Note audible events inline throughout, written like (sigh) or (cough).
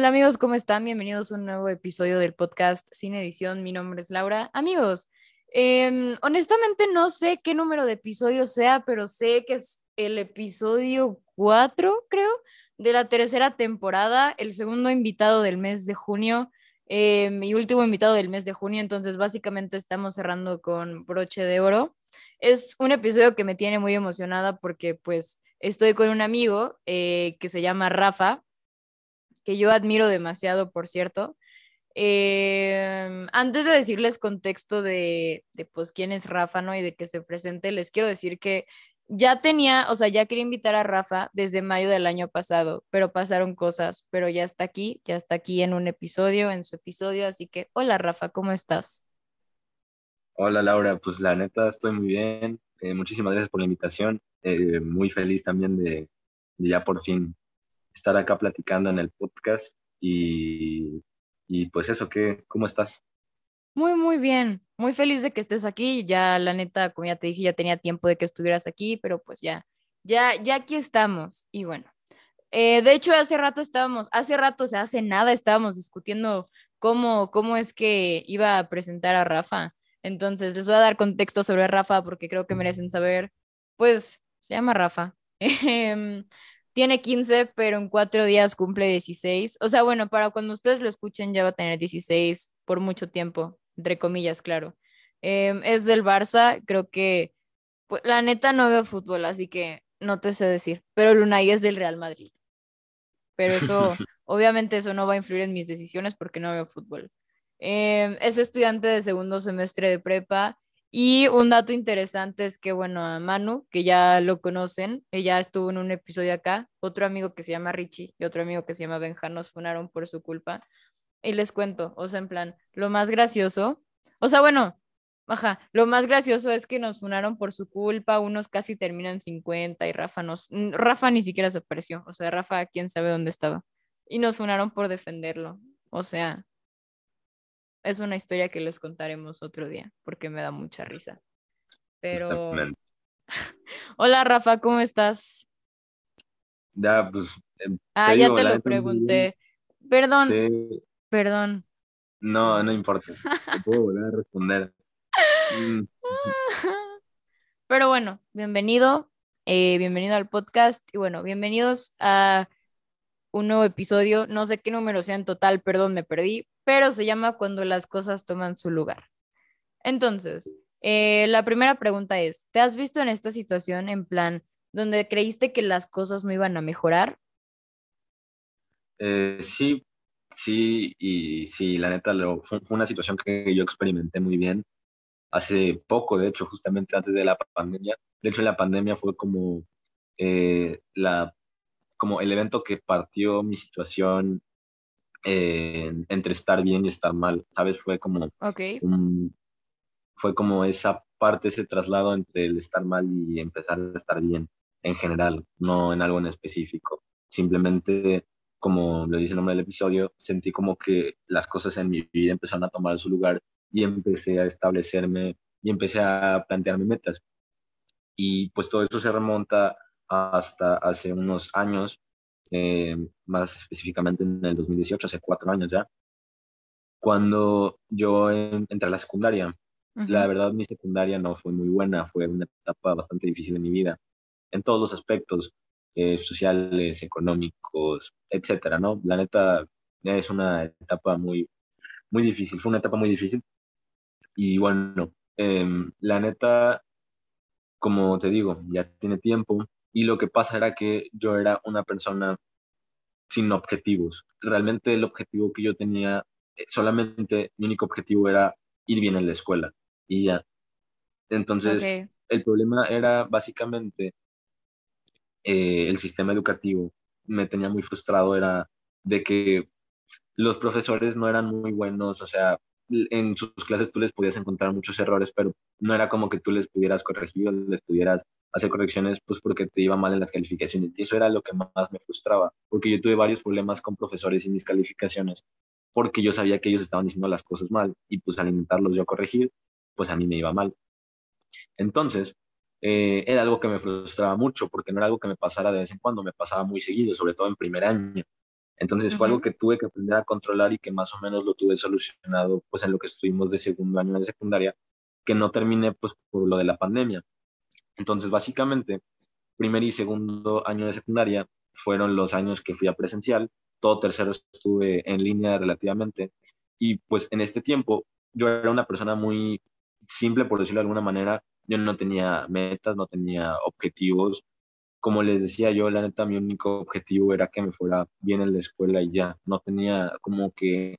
Hola amigos, ¿cómo están? Bienvenidos a un nuevo episodio del podcast Sin Edición. Mi nombre es Laura. Amigos, em, honestamente no sé qué número de episodio sea, pero sé que es el episodio 4, creo, de la tercera temporada, el segundo invitado del mes de junio, eh, mi último invitado del mes de junio, entonces básicamente estamos cerrando con broche de oro. Es un episodio que me tiene muy emocionada porque pues estoy con un amigo eh, que se llama Rafa, que yo admiro demasiado, por cierto. Em, antes de decirles contexto de, de, pues quién es Rafa, ¿no? Y de que se presente, les quiero decir que ya tenía, o sea, ya quería invitar a Rafa desde mayo del año pasado, pero pasaron cosas, pero ya está aquí, ya está aquí en un episodio, en su episodio, así que hola Rafa, ¿cómo estás? Hola Laura, pues la neta estoy muy bien, eh, muchísimas gracias por la invitación, eh, muy feliz también de, de, ya por fin estar acá platicando en el podcast y, y pues eso, ¿qué, ¿cómo estás? Muy, muy bien. Muy feliz de que estés aquí. Ya, la neta, como ya te dije, ya tenía tiempo de que estuvieras aquí, pero pues ya, ya, ya aquí estamos. Y bueno, eh, de hecho, hace rato estábamos, hace rato, o sea, hace nada estábamos discutiendo cómo, cómo es que iba a presentar a Rafa. Entonces, les voy a dar contexto sobre Rafa porque creo que merecen saber. Pues, se llama Rafa. (laughs) Tiene 15, pero en cuatro días cumple 16. O sea, bueno, para cuando ustedes lo escuchen ya va a tener 16 por mucho tiempo entre comillas, claro. Em, es del Barça, creo que, pues, la neta no veo fútbol, así que no te sé decir, pero Lunay es del Real Madrid. Pero eso, (laughs) obviamente eso no va a influir en mis decisiones porque no veo fútbol. Em, es estudiante de segundo semestre de prepa y un dato interesante es que, bueno, a Manu, que ya lo conocen, ella estuvo en un episodio acá, otro amigo que se llama Richie y otro amigo que se llama Benja nos funaron por su culpa. Y les cuento, o sea, en plan, lo más gracioso, o sea, bueno, ajá, lo más gracioso es que nos funaron por su culpa, unos casi terminan 50 y Rafa nos, Rafa ni siquiera se apareció, o sea, Rafa quién sabe dónde estaba. Y nos funaron por defenderlo, o sea, es una historia que les contaremos otro día, porque me da mucha risa. Pero... (laughs) Hola Rafa, ¿cómo estás? Ya, pues... Em, ah, ya te lo pregunté. Perdón, sí. Perdón. No, no (laughs) importa. puedo volver a responder. Mm. (laughs) Pero bueno, bienvenido. Eh, bienvenido al podcast. Y bueno, bienvenidos a un nuevo episodio. No sé qué número sea en total, perdón, me perdí, pero se llama Cuando las cosas toman su lugar. Entonces, eh, la primera pregunta es, ¿te has visto en esta situación en plan donde creíste que las cosas no iban a mejorar? Eh, sí, Sí, y sí, la neta, lo, fue, una situación que yo experimenté muy bien hace poco, de hecho, justamente antes de la pandemia. De hecho, la pandemia fue como, eh, la, como el evento que partió mi situación eh, entre estar bien y estar mal, ¿sabes? Fue como, okay. fue como esa parte, ese traslado entre el estar mal y empezar a estar bien en general, no en algo en específico. Simplemente como lo dice el nombre del episodio, sentí como que las cosas en mi vida empezaron a tomar su lugar y empecé a establecerme y empecé a plantearme metas. Y pues todo eso se remonta hasta hace unos años, eh, más específicamente en el 2018, hace cuatro años ya, cuando yo entré a la secundaria. La verdad, mi secundaria no fue muy buena, fue una etapa bastante difícil de mi vida, en todos los aspectos, eh, sociales, económicos, etcétera, ¿no? La neta es una etapa muy, muy difícil, fue una etapa muy difícil. Y bueno, em, la neta, como te digo, ya tiene tiempo y lo que pasa era que yo era una persona sin objetivos. Realmente el objetivo que yo tenía, eh, solamente mi único objetivo era ir bien en la escuela y ya. Entonces, el problema era básicamente eh, el sistema educativo me tenía muy frustrado era de que los profesores no eran muy buenos, o sea, en sus clases tú les podías encontrar muchos errores, pero no era como que tú les pudieras corregir o les pudieras hacer correcciones, pues porque te iba mal en las calificaciones. Y eso era lo que más me frustraba, porque yo tuve varios problemas con profesores y mis calificaciones, porque yo sabía que ellos estaban diciendo las cosas mal y pues al intentarlos yo corregir, pues a mí me iba mal. Entonces, eh, era algo que me frustraba mucho porque no era algo que me pasara de vez en cuando, me pasaba muy seguido, sobre todo en primer año. Entonces fue algo que tuve que aprender a controlar y que más o menos lo tuve solucionado pues en lo que estuvimos de segundo año de secundaria, que no terminé pues por lo de la pandemia. Entonces básicamente, primer y segundo año de secundaria fueron los años que fui a presencial, todo tercero estuve en línea relativamente y pues en este tiempo yo era una persona muy simple, por decirlo de alguna manera, yo no tenía metas, no tenía objetivos, como les decía yo, la neta, mi único objetivo era que me fuera bien en la escuela y ya, no tenía como que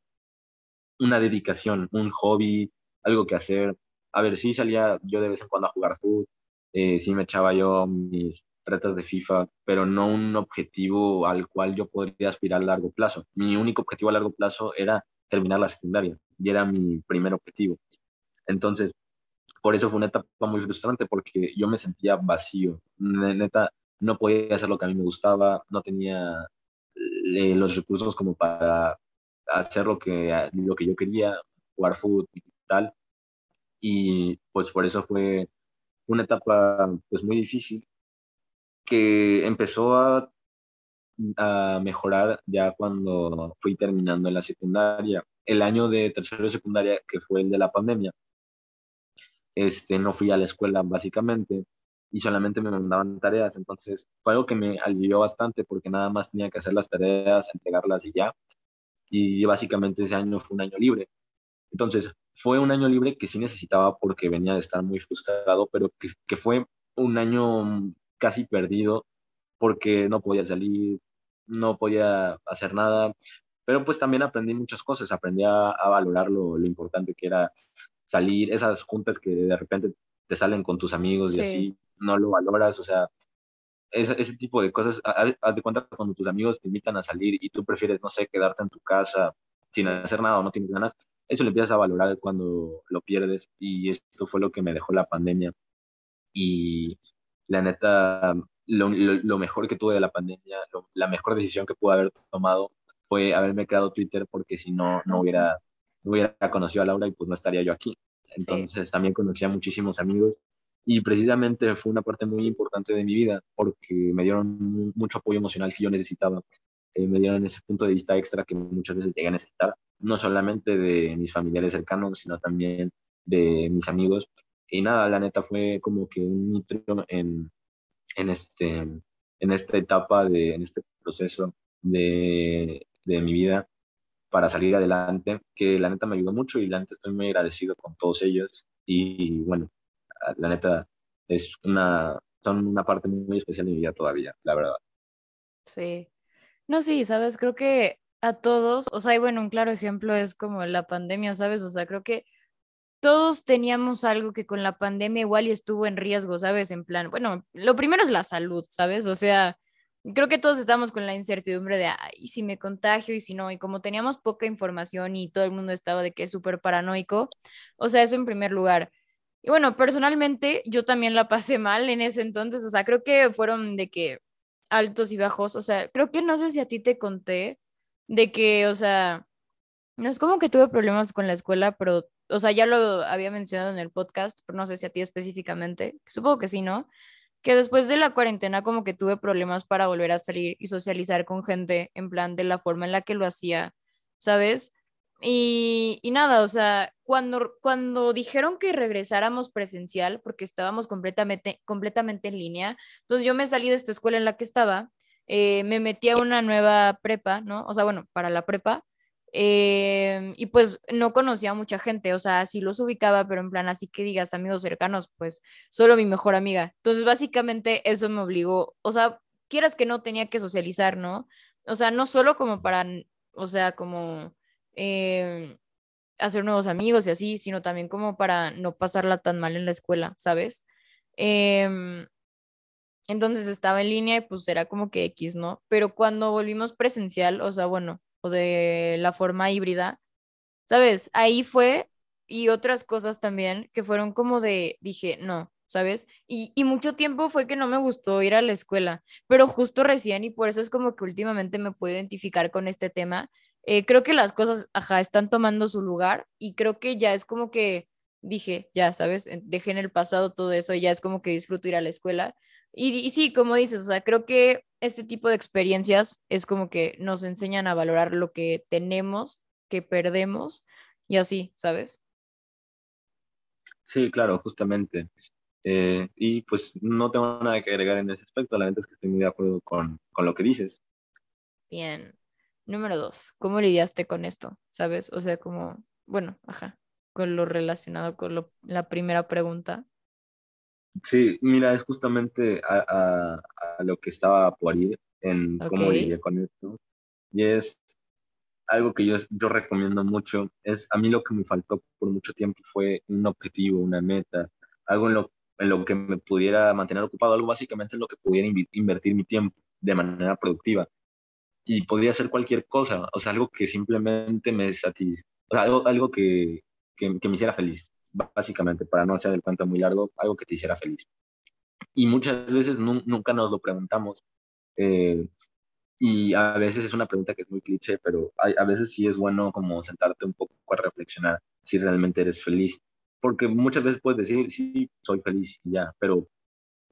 una dedicación, un hobby, algo que hacer. A ver, sí salía yo de vez en cuando a jugar fútbol, eh, sí me echaba yo mis retas de FIFA, pero no un objetivo al cual yo podría aspirar a largo plazo. Mi único objetivo a largo plazo era terminar la secundaria y era mi primer objetivo. Entonces, por eso fue una etapa muy frustrante porque yo me sentía vacío. Neta, no podía hacer lo que a mí me gustaba, no tenía eh, los recursos como para hacer lo que, lo que yo quería, jugar fútbol y tal. Y pues por eso fue una etapa pues muy difícil que empezó a, mejorar ya cuando fui terminando en la secundaria. El año de tercero de secundaria, que fue el de la pandemia, este, no fui a la escuela básicamente y solamente me mandaban tareas. Entonces fue algo que me alivió bastante porque nada más tenía que hacer las tareas, entregarlas y ya. Y básicamente ese año fue un año libre. Entonces fue un año libre que sí necesitaba porque venía de estar muy frustrado, pero que, que fue un año casi perdido porque no podía salir, no podía hacer nada, pero pues también aprendí muchas cosas, aprendí a, a valorar lo, lo, importante que era salir, esas juntas que de repente te salen con tus amigos y así, no lo valoras, o sea, ese, ese tipo de cosas, haz de cuenta cuando tus amigos te invitan a salir y tú prefieres, no sé, quedarte en tu casa sin hacer nada o no tienes ganas, eso lo empiezas a valorar cuando lo pierdes y esto fue lo que me dejó la pandemia. Y la neta, lo, lo, mejor que tuve de la pandemia, la mejor decisión que pude haber tomado fue haberme creado Twitter porque si no, no hubiera, no hubiera conocido a Laura y pues no estaría yo aquí. Entonces sí. también conocí a muchísimos amigos y precisamente fue una parte muy importante de mi vida porque me dieron mucho apoyo emocional que yo necesitaba. Eh, me dieron ese punto de vista extra que muchas veces llegué a necesitar, no solamente de mis familiares cercanos, sino también de mis amigos. Y nada, la neta fue como que un nitro en, en, este, en esta etapa, de, en este proceso de, de mi vida para salir adelante, que la neta me ayudó mucho y la neta estoy muy agradecido con todos ellos. Y bueno, la neta, es una, son una parte muy especial de mi vida todavía, la verdad. Sí. No, sí, sabes, creo que a todos, o sea, y bueno, un claro ejemplo es como la pandemia, ¿sabes? O sea, creo que todos teníamos algo que con la pandemia igual estuvo en riesgo, ¿sabes? En plan, bueno, lo primero es la salud, ¿sabes? O sea, creo que todos estamos con la incertidumbre de, ay, si me contagio y si no, y como teníamos poca información y todo el mundo estaba de que es súper paranoico, o sea, eso en primer lugar. Y bueno, personalmente yo también la pasé (laughs) mal en ese entonces, o sea, creo que fueron de que altos y bajos, o sea, creo que no sé si a ti te conté de que, o sea, no es como que tuve problemas con la escuela, pero, o sea, ya lo había mencionado en el podcast, pero no sé si a ti específicamente, supongo que sí, ¿no? Que después de la cuarentena como que tuve problemas para volver a salir y socializar con gente en plan de la forma en la que lo hacía, ¿sabes? Y, y, nada, o sea, cuando, cuando dijeron que regresáramos presencial, porque estábamos completamente, completamente en línea, entonces yo me salí de esta escuela en la que estaba, eh, me metí a una nueva prepa, ¿no? O sea, bueno, para la prepa, eh, y pues no conocía a mucha gente, o sea, sí los ubicaba, pero en plan, así que digas amigos cercanos, pues solo mi mejor amiga. Entonces, básicamente eso me obligó, o sea, quieras que no tenía que socializar, ¿no? O sea, no solo como para, o sea, como eh, hacer nuevos amigos y así, sino también como para no pasarla tan mal en la escuela, ¿sabes? Eh, entonces estaba en línea y pues era como que X, ¿no? Pero cuando volvimos presencial, o sea, bueno, o de la forma híbrida, ¿sabes? Ahí fue y otras cosas también que fueron como de, dije, no, ¿sabes? Y, y, mucho tiempo fue que no me gustó ir a la escuela, pero justo recién y por eso es como que últimamente me puedo identificar con este tema, eh, creo que las cosas, ajá, están tomando su lugar y creo que ya es como que dije, ya, ¿sabes? Dejé en el pasado todo eso y ya es como que disfruto ir a la escuela. Y, y sí, como dices, o sea, creo que este tipo de experiencias es como que nos enseñan a valorar lo que tenemos, que perdemos y así, ¿sabes? Sí, claro, justamente. Eh, y pues no tengo nada que agregar en ese aspecto, la verdad es que estoy muy de acuerdo con, con lo que dices. Bien. Número dos, ¿cómo lidiaste con esto? ¿Sabes? O sea, como, bueno, ajá, con lo relacionado con lo, la primera pregunta. Sí, mira, es justamente a, a, lo que estaba por ir en cómo lidiar con esto. Y es algo que yo, yo recomiendo mucho. Es a mí lo que me faltó por mucho tiempo fue un objetivo, una meta, algo en lo, en lo que me pudiera mantener ocupado, algo básicamente en lo que pudiera invertir mi tiempo de manera productiva. Y podría ser cualquier cosa, o sea, algo que simplemente me satisfaga, o sea, algo, algo que, que, me hiciera feliz básicamente, para no hacer el cuento muy largo, algo que te hiciera feliz. Y muchas veces nunca nos lo preguntamos. Eh, y a veces es una pregunta que es muy cliché, pero a veces sí es bueno como sentarte un poco a reflexionar si realmente eres feliz. Porque muchas veces puedes decir, sí, soy feliz y ya, pero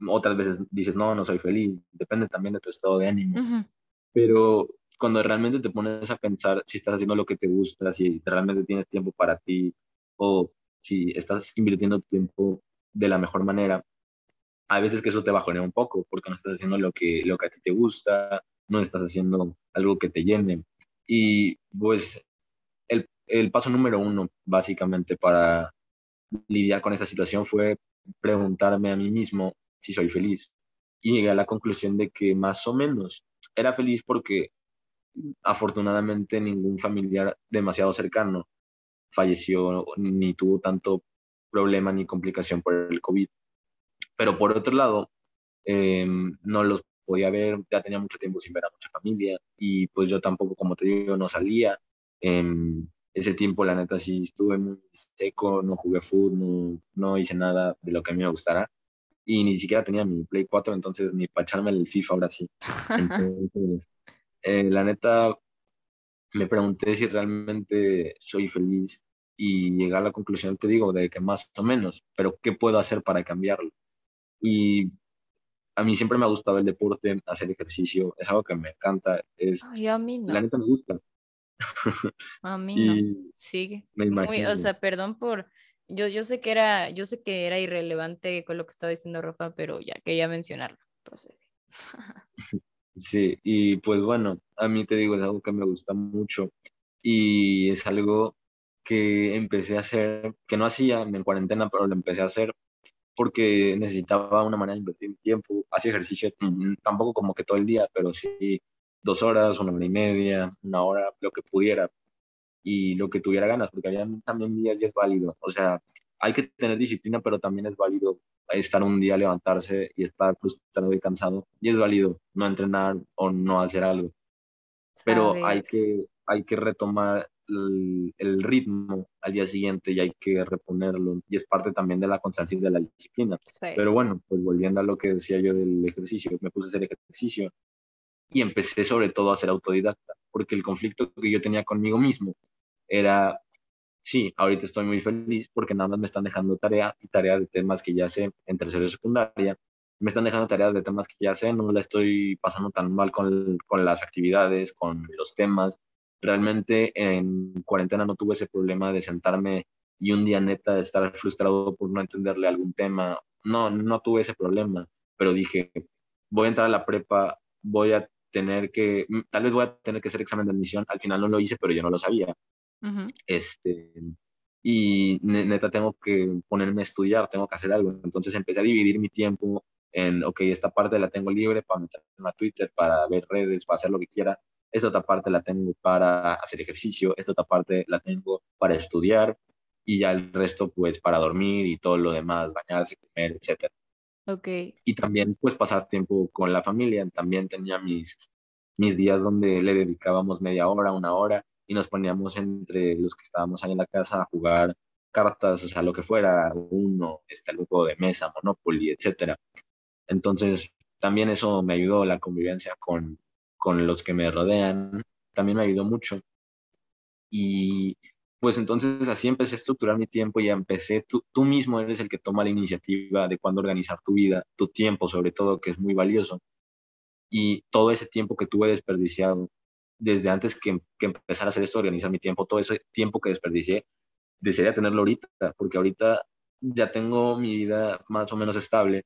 otras veces dices, no, no soy feliz. Depende también de tu estado de ánimo. Pero cuando realmente te pones a pensar si estás haciendo lo que te gusta, si realmente tienes tiempo para ti, o si estás invirtiendo tiempo de la mejor manera, a veces que eso te bajonea un poco porque no estás haciendo lo que, lo que a ti te gusta, no estás haciendo algo que te llene. Y pues el, el paso número uno, básicamente, para lidiar con esta situación fue preguntarme a mí mismo si soy feliz. Y llegué a la conclusión de que más o menos era feliz porque afortunadamente ningún familiar demasiado cercano falleció ni tuvo tanto problema ni complicación por el COVID. Pero por otro lado, em, no los podía ver, ya tenía mucho tiempo sin ver a mucha familia y pues yo tampoco, como te digo, no salía. en ese tiempo, la neta, sí estuve muy seco, no jugué fútbol, no, no hice nada de lo que a mí me gustara y ni siquiera tenía mi Play 4, entonces ni para echarme el FIFA ahora sí. Entonces, (laughs) eh, la neta, me pregunté si realmente soy feliz y llegué a la conclusión, te digo, de que más o menos, pero ¿qué puedo hacer para cambiarlo? Y a mí siempre me ha gustado el deporte, hacer ejercicio, es algo que me encanta. Es, a mí no. La neta me gusta. A mí (laughs) no. Sigue. Me imagino. o sea, perdón por. Yo, yo sé que era, yo sé que era irrelevante con lo que estaba diciendo Rafa, pero ya quería mencionarlo. (laughs) Sí, y pues bueno, a mí te digo, es algo que me gusta mucho y es algo que empecé a hacer, que no hacía en cuarentena, pero lo empecé a hacer porque necesitaba una manera de invertir tiempo, hacía ejercicio, mm, tampoco como que todo el día, pero sí dos horas, una hora y media, una hora, lo que pudiera y lo que tuviera ganas, porque había también días y es válido, o sea, hay que tener disciplina, pero también es válido estar un día, levantarse y estar frustrado y cansado. Y es válido no entrenar o no hacer algo. Pero hay que, hay que retomar el, ritmo al día siguiente y hay que reponerlo. Y es parte también de la constancia y de la disciplina. Pero bueno, pues volviendo a lo que decía yo del ejercicio, me puse a hacer ejercicio y empecé sobre todo a ser autodidacta, porque el conflicto que yo tenía conmigo mismo era sí, ahorita estoy muy feliz porque nada más me están dejando tarea y tarea de temas que ya sé en tercero y secundaria. Me están dejando tareas de temas que ya sé, no la estoy pasando tan mal con, con las actividades, con los temas. Realmente en cuarentena no tuve ese problema de sentarme y un día neta de estar frustrado por no entenderle algún tema. No, no tuve ese problema, pero dije, voy a entrar a la prepa, voy a tener que, tal vez voy a tener que hacer examen de admisión. Al final no lo hice, pero yo no lo sabía este, y neta tengo que ponerme a estudiar, tengo que hacer algo. Entonces empecé a dividir mi tiempo en, ok, esta parte la tengo libre para meterme a Twitter, para ver redes, para hacer lo que quiera. Esta otra parte la tengo para hacer ejercicio, esta otra parte la tengo para estudiar y ya el resto pues para dormir y todo lo demás, bañarse, comer, etc. Okay. Y también pues pasar tiempo con la familia. También tenía mis, mis días donde le dedicábamos media hora, una hora y nos poníamos entre los que estábamos ahí en la casa a jugar cartas, o sea, lo que fuera, uno, este, algún juego de mesa, Monopoly, etcétera. Entonces, también eso me ayudó, la convivencia con, con los que me rodean, también me ayudó mucho. Y pues entonces así empecé a estructurar mi tiempo y empecé, tú, tú mismo eres el que toma la iniciativa de cuándo organizar tu vida, tu tiempo sobre todo, que es muy valioso. y todo ese tiempo que tuve desperdiciado desde antes que, que empezar a hacer esto, organizar mi tiempo, todo ese tiempo que desperdicié, desearía tenerlo ahorita, porque ahorita ya tengo mi vida más o menos estable,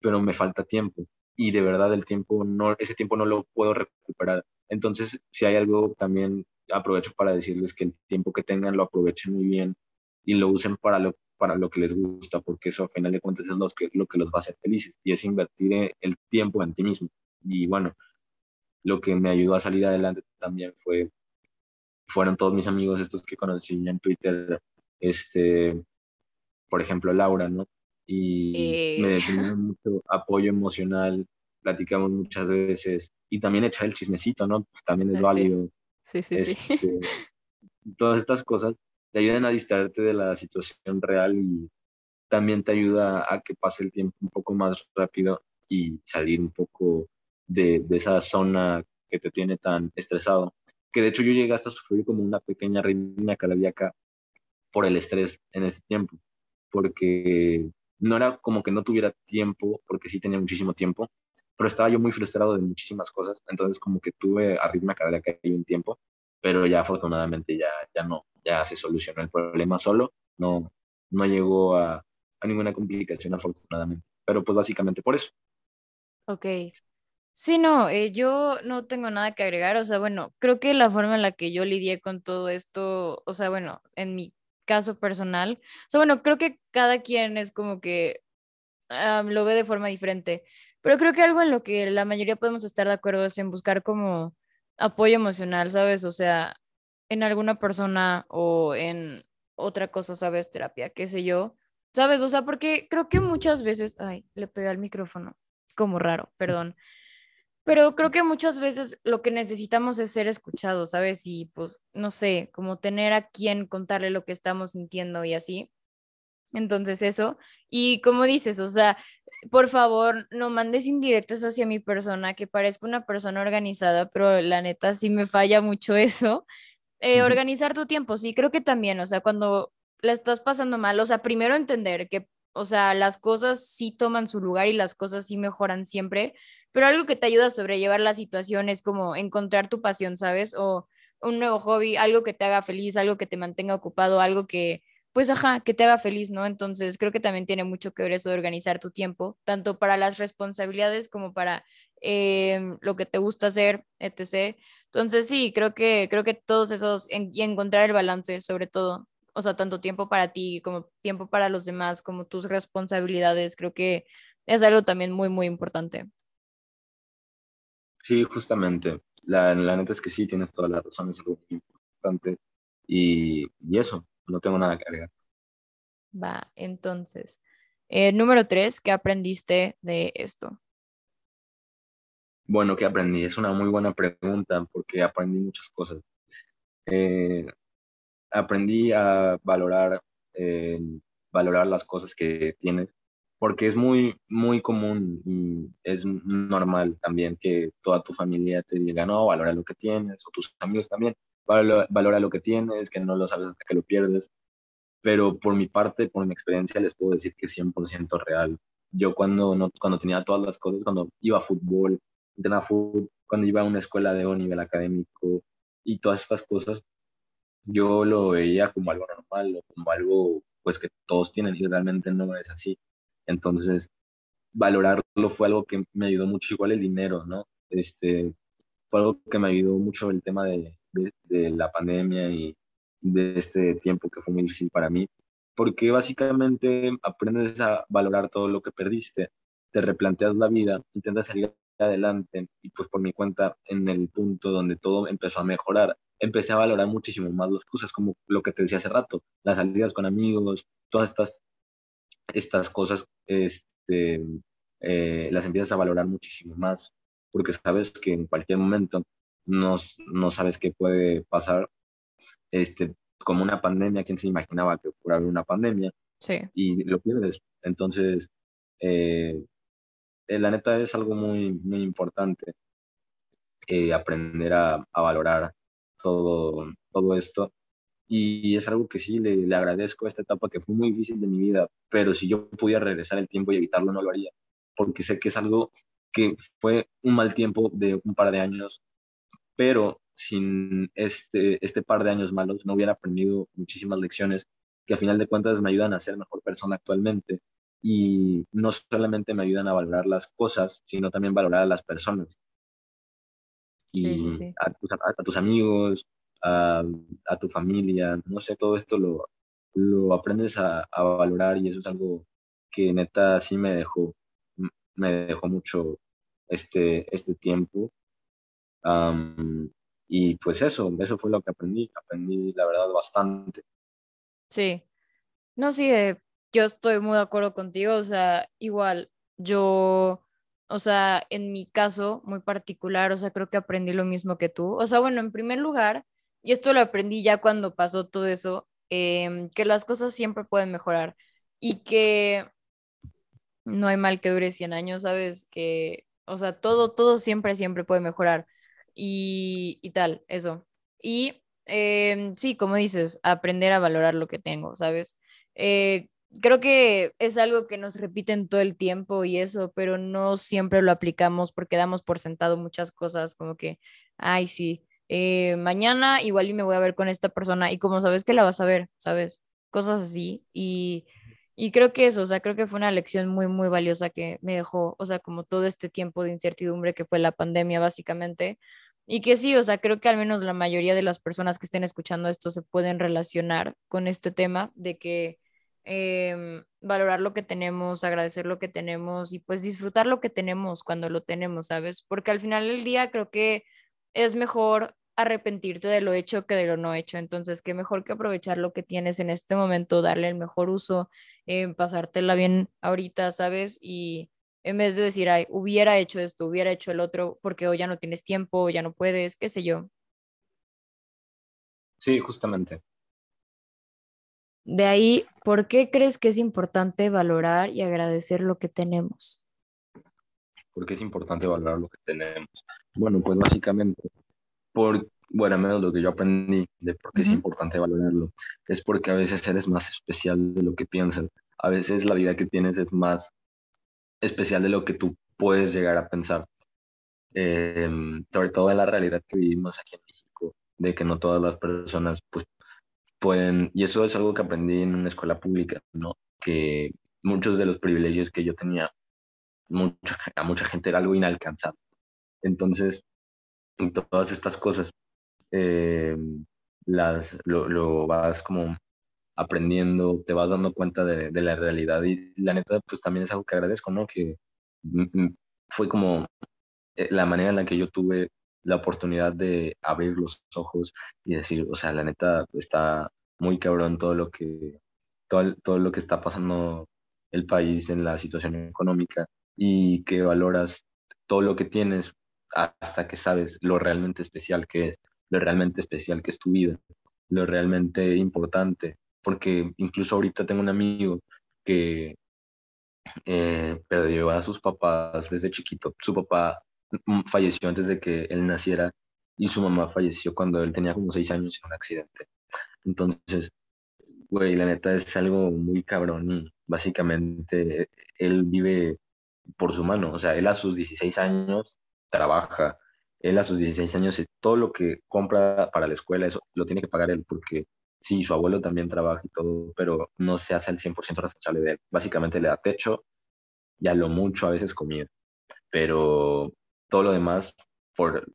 pero me falta tiempo y de verdad el tiempo no, ese tiempo no lo puedo recuperar. Entonces, si hay algo también aprovecho para decirles que el tiempo que tengan lo aprovechen muy bien y lo usen para lo, para lo que les gusta, porque eso a final de cuentas es lo que, lo que los va a hacer felices y es invertir el tiempo en ti mismo. Y bueno, lo que me ayudó a salir adelante también fue, fueron todos mis amigos estos que conocí en Twitter, este, por ejemplo, Laura, ¿no? Y me dieron mucho apoyo emocional, platicamos muchas veces y también echar el chismecito, ¿no? Pues también es ah, válido. Sí, sí, sí. Este, (laughs) todas estas cosas te ayudan a distraerte de la situación real y también te ayuda a que pase el tiempo un poco más rápido y salir un poco de, de esa zona que te tiene tan estresado. Que de hecho yo llegué hasta a sufrir como una pequeña arritmia cardíaca por el estrés en ese tiempo, porque no era como que no tuviera tiempo, porque sí tenía muchísimo tiempo, pero estaba yo muy frustrado de muchísimas cosas, entonces como que tuve arritmia cardíaca ahí un tiempo, pero ya afortunadamente ya, ya no, ya se solucionó el problema solo, no, no llegó a, a ninguna complicación afortunadamente, pero pues básicamente por eso. Ok. Sí, no, eh, yo no tengo nada que agregar, o sea, bueno, creo que la forma en la que yo lidié con todo esto, o sea, bueno, en mi caso personal, o sea, bueno, creo que cada quien es como que lo ve de forma diferente, pero creo que algo en lo que la mayoría podemos estar de acuerdo es en buscar como apoyo emocional, ¿sabes? O sea, en alguna persona o en otra cosa, ¿sabes? Terapia, qué sé yo. ¿Sabes? O sea, porque creo que muchas veces, ay, le pegué al micrófono, como raro, perdón. Pero creo que muchas veces lo que necesitamos es ser escuchados, ¿sabes? Y pues, no sé, como tener a quien contarle lo que estamos sintiendo y así. Entonces eso, y como dices, o sea, por favor, no mandes indirectas hacia mi persona, que parezco una persona organizada, pero la neta sí me falla mucho (laughs) eso. Eh, organizar tu tiempo, sí, creo que también, o sea, cuando la estás pasando mal, o sea, primero entender que, o sea, las cosas sí toman su lugar y las cosas sí mejoran siempre, pero algo que te ayuda a sobrellevar la situación es como encontrar tu pasión, ¿sabes? O un nuevo hobby, algo que te haga feliz, algo que te mantenga ocupado, algo que, pues, ajá, que te haga feliz, ¿no? Entonces, creo que también tiene mucho que ver eso de organizar tu tiempo, tanto para las responsabilidades como para em, lo que te gusta hacer, etc. Entonces, sí, creo que, creo que todos esos, y encontrar el balance, sobre todo, o sea, tanto tiempo para ti como tiempo para los demás, como tus responsabilidades, creo que es algo también muy, muy importante. Sí, justamente. La, la neta es que sí, tienes toda la razón, es algo muy importante. Y, y eso, no tengo nada que agregar. Va, entonces, eh, número tres, ¿qué aprendiste de esto? Bueno, ¿qué aprendí? Es una muy buena pregunta porque aprendí muchas cosas. Eh, aprendí a valorar, eh, valorar las cosas que tienes, porque es muy, muy común y es normal también que toda tu familia te diga, no, valora lo que tienes, o tus amigos también, valora, lo que tienes, que no lo sabes hasta que lo pierdes. Pero por mi parte, por mi experiencia, les puedo decir que es 100% real. Yo cuando, no, cuando tenía todas las cosas, cuando iba a fútbol, entrenaba fútbol, cuando iba a una escuela de un nivel académico y todas estas cosas, yo lo veía como algo normal o como algo pues que todos tienen y realmente no es así. Entonces, valorarlo fue algo que me ayudó mucho, igual el dinero, ¿no? Este, fue algo que me ayudó mucho el tema de, de, la pandemia y de este tiempo que fue muy difícil para mí, porque básicamente aprendes a valorar todo lo que perdiste, te replanteas la vida, intentas salir adelante y pues por mi cuenta en el punto donde todo empezó a mejorar, empecé a valorar muchísimo más las cosas, como lo que te decía hace rato, las salidas con amigos, todas estas, estas cosas, este, eh, las empiezas a valorar muchísimo más, porque sabes que en cualquier momento no, no sabes qué puede pasar, este, como una pandemia, ¿quién se imaginaba que fuera haber una pandemia? Sí. Y lo pierdes. Entonces, eh, eh, la neta es algo muy, muy importante eh, aprender a, a, valorar todo, todo esto. Y es algo que sí le, le, agradezco a esta etapa que fue muy difícil de mi vida, pero si yo pudiera regresar el tiempo y evitarlo, no lo haría, porque sé que es algo que fue un mal tiempo de un par de años, pero sin este, este par de años malos no hubiera aprendido muchísimas lecciones que a final de cuentas me ayudan a ser mejor persona actualmente y no solamente me ayudan a valorar las cosas, sino también valorar a las personas. Y A, tus, amigos, a, tu familia, no sé, todo esto lo, lo aprendes a, a, valorar y eso es algo que neta sí me dejó, me dejó mucho este, este tiempo. Y pues eso, eso fue lo que aprendí, aprendí la verdad bastante. Sí, no, sí, eh, yo estoy muy de acuerdo contigo, o sea, igual, yo, o sea, en mi caso muy particular, o sea, creo que aprendí lo mismo que tú, o sea, bueno, en primer lugar, y esto lo aprendí ya cuando pasó todo eso, em, que las cosas siempre pueden mejorar y que no hay mal que dure 100 años, ¿sabes? Que, o sea, todo, todo siempre, siempre puede mejorar y, y tal, eso. Y em, sí, como dices, aprender a valorar lo que tengo, ¿sabes? Eh, creo que es algo que nos repiten todo el tiempo y eso, pero no siempre lo aplicamos porque damos por sentado muchas cosas, como que, ay, sí, eh, mañana igual y me voy a ver con esta persona y como sabes que la vas a ver, ¿sabes? Cosas así. Y, y creo que eso, o sea, creo que fue una lección muy, muy valiosa que me dejó, o sea, como todo este tiempo de incertidumbre que fue la pandemia, básicamente. Y que sí, o sea, creo que al menos la mayoría de las personas que estén escuchando esto se pueden relacionar con este tema de que Em, valorar lo que tenemos, agradecer lo que tenemos y pues disfrutar lo que tenemos cuando lo tenemos, ¿sabes? Porque al final del día creo que es mejor arrepentirte de lo hecho que de lo no hecho. Entonces, qué mejor que aprovechar lo que tienes en este momento, darle el mejor uso, eh, pasártela bien ahorita, ¿sabes? Y en vez de decir, ay, hubiera hecho esto, hubiera hecho el otro, porque hoy ya no tienes tiempo, ya no puedes, qué sé yo. Sí, justamente. De ahí, ¿por qué crees que es importante valorar y agradecer lo que tenemos? ¿Por qué es importante valorar lo que tenemos? Bueno, pues básicamente, por, bueno, menos lo que yo aprendí de por qué es importante valorarlo, es porque a veces eres más especial de lo que piensas. A veces la vida que tienes es más especial de lo que tú puedes llegar a pensar. Em, sobre todo en la realidad que vivimos aquí en México, de que no todas las personas pues, pueden, y eso es algo que aprendí en una escuela pública, ¿no? Que muchos de los privilegios que yo tenía, mucha, a mucha gente era algo inalcanzable. Entonces, todas estas cosas eh, las, lo, vas como aprendiendo, te vas dando cuenta de, de, la realidad y la neta, pues también es algo que agradezco, ¿no? Que fue como eh, la manera en la que yo tuve la oportunidad de abrir los ojos y decir, o sea, la neta está muy cabrón todo lo que, todo, todo lo que está pasando el país en la situación económica y que valoras todo lo que tienes hasta que sabes lo realmente especial que es, lo realmente especial que es tu vida, lo realmente importante, porque incluso ahorita tengo un amigo que eh, perdió a sus papás desde chiquito. Su papá Mm, falleció antes de que él naciera y su mamá falleció cuando él tenía como seis años en un accidente. Entonces, güey, la neta es algo muy cabrón y básicamente él vive por su mano, o sea, él a sus 16 años trabaja, él a sus 16 años todo lo que compra para la escuela, eso lo tiene que pagar él porque sí, su abuelo también trabaja y todo, pero no se hace al 100% responsable de él. Básicamente le da techo y a lo mucho a veces comida, pero todo lo demás por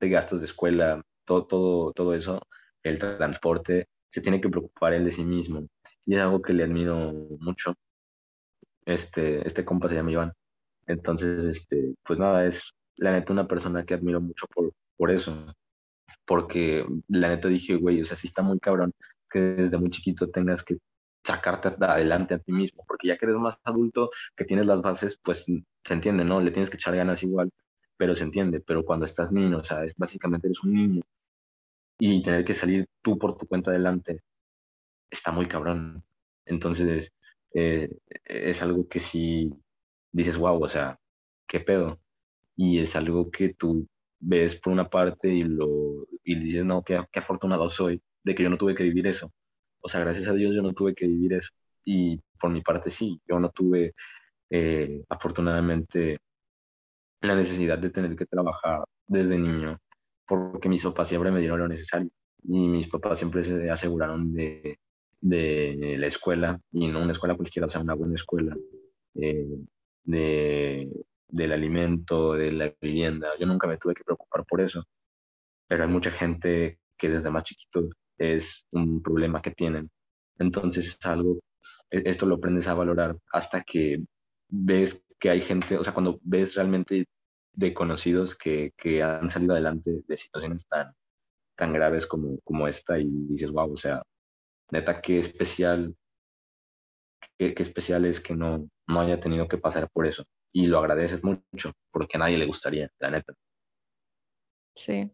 de gastos de escuela, todo, todo, todo eso, el transporte, se tiene que preocupar él de sí mismo. Y es algo que le admiro mucho. Este, este compa se llama Iván. Entonces, este, pues nada, es la neta una persona que admiro mucho por, por eso. Porque la neta dije, güey, o sea, sí está muy cabrón que desde muy chiquito tengas que sacarte adelante a ti mismo, porque ya que eres más adulto, que tienes las bases, pues se entiende, ¿no? Le tienes que echar ganas igual, pero se entiende, pero cuando estás niño, o sea, es, básicamente eres un niño y tener que salir tú por tu cuenta adelante está muy cabrón. Entonces, eh, es algo que si dices, wow, o sea, qué pedo. Y es algo que tú ves por una parte y, lo, y dices, no, qué, qué afortunado soy de que yo no tuve que vivir eso. O sea, gracias a Dios yo no tuve que vivir eso. Y por mi parte sí, yo no tuve, eh, afortunadamente, la necesidad de tener que trabajar desde niño, porque mis papás siempre me dieron lo necesario y mis papás siempre se aseguraron de, de la escuela, y no una escuela cualquiera, o sea, una buena escuela, eh, de, del alimento, de la vivienda. Yo nunca me tuve que preocupar por eso, pero hay mucha gente que desde más chiquito es un problema que tienen. Entonces es algo, e, esto lo aprendes a valorar hasta que ves que hay gente, o sea, cuando ves realmente de conocidos que, que han salido adelante de situaciones tan, tan graves como, como esta y dices, wow, o sea, neta, qué especial, qué, qué especial es que no, no haya tenido que pasar por eso. Y lo agradeces mucho, porque a nadie le gustaría, la neta. Sí.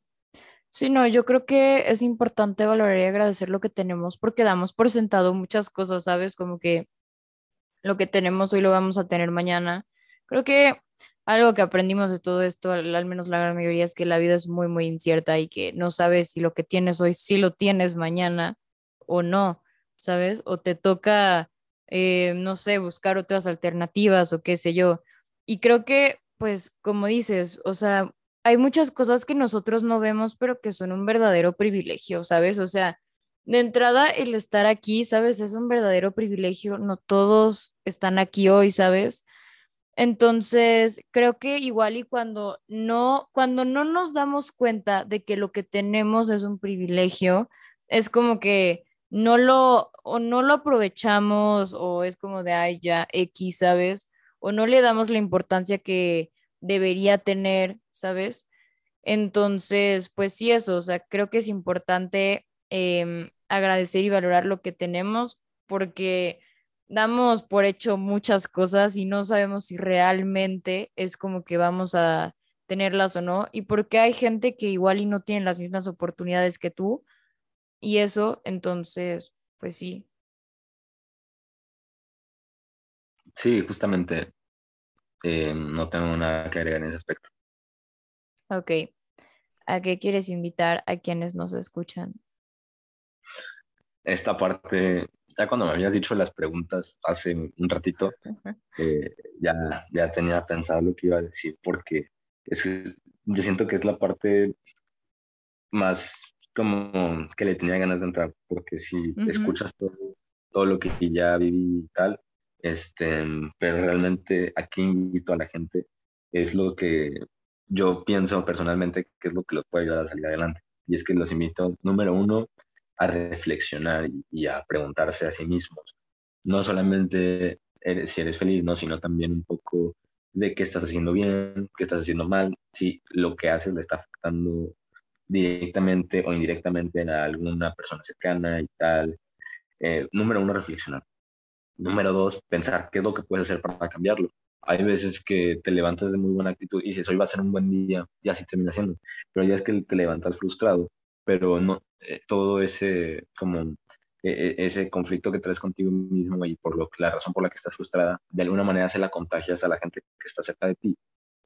Sí, no, yo creo que es importante valorar y agradecer lo que tenemos porque damos por sentado muchas cosas, ¿sabes? Como que lo que tenemos hoy lo vamos a tener mañana. Creo que algo que aprendimos de todo esto, al, menos la gran mayoría, es que la vida es muy, muy incierta y que no sabes si lo que tienes hoy, si lo tienes mañana o no, ¿sabes? O te toca, eh, no sé, buscar otras alternativas o qué sé yo. Y creo que, pues, como dices, o sea, hay muchas cosas que nosotros no vemos, pero que son un verdadero privilegio, ¿sabes? O sea, de entrada, el estar aquí, ¿sabes? Es un verdadero privilegio. No todos están aquí hoy, ¿sabes? Entonces, creo que igual y cuando no, cuando no nos damos cuenta de que lo que tenemos es un privilegio, es como que no lo, o no lo aprovechamos, o es como de, ay, ya, X, ¿sabes? O no le damos la importancia que debería tener, ¿sabes? Entonces, pues sí, eso, o sea, creo que es importante em, agradecer y valorar lo que tenemos porque damos por hecho muchas cosas y no sabemos si realmente es como que vamos a tenerlas o no, y porque hay gente que igual y no tiene las mismas oportunidades que tú, y eso, entonces, pues sí. Sí, justamente eh, no tengo nada que agregar en ese aspecto. Ok. ¿A qué quieres invitar a quienes nos escuchan? Esta parte, ya cuando me habías dicho las preguntas hace un ratito, eh, ya, ya tenía pensado lo que iba a decir, porque es yo siento que es la parte más como que le tenía ganas de entrar, porque si escuchas todo, todo lo que ya viví y tal, este, pero realmente aquí invito a la gente, es lo que yo pienso personalmente que es lo que los puede ayudar a salir adelante. Y es que los invito, número uno, a reflexionar y, a preguntarse a sí mismos. No solamente si eres feliz, no, sino también un poco de qué estás haciendo bien, qué estás haciendo mal, si lo que haces le está afectando directamente o indirectamente a alguna persona cercana y tal. Eh, número uno, reflexionar. Número dos, pensar qué es lo que puedes hacer para cambiarlo. Hay veces que te levantas de muy buena actitud y dices, hoy va a ser un buen día, y así termina siendo. Pero ya es que te levantas frustrado, pero no, eh, todo ese, como, e, e, ese conflicto que traes contigo mismo y por lo, la razón por la que estás frustrada, de alguna manera se la contagias a la gente que está cerca de ti